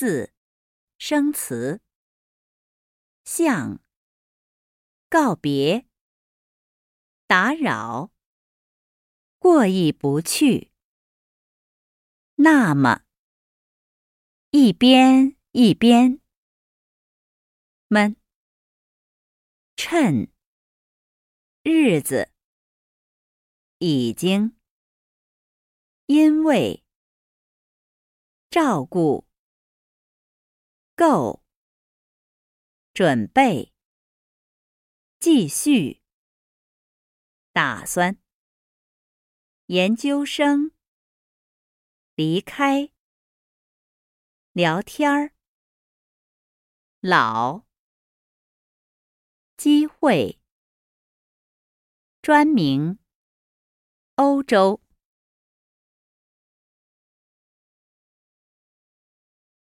四，生词。向，告别，打扰，过意不去。那么，一边一边，们，趁，日子，已经，因为。照顾，够，准备，继续，打算，研究生，离开，聊天儿，老，机会，专名，欧洲。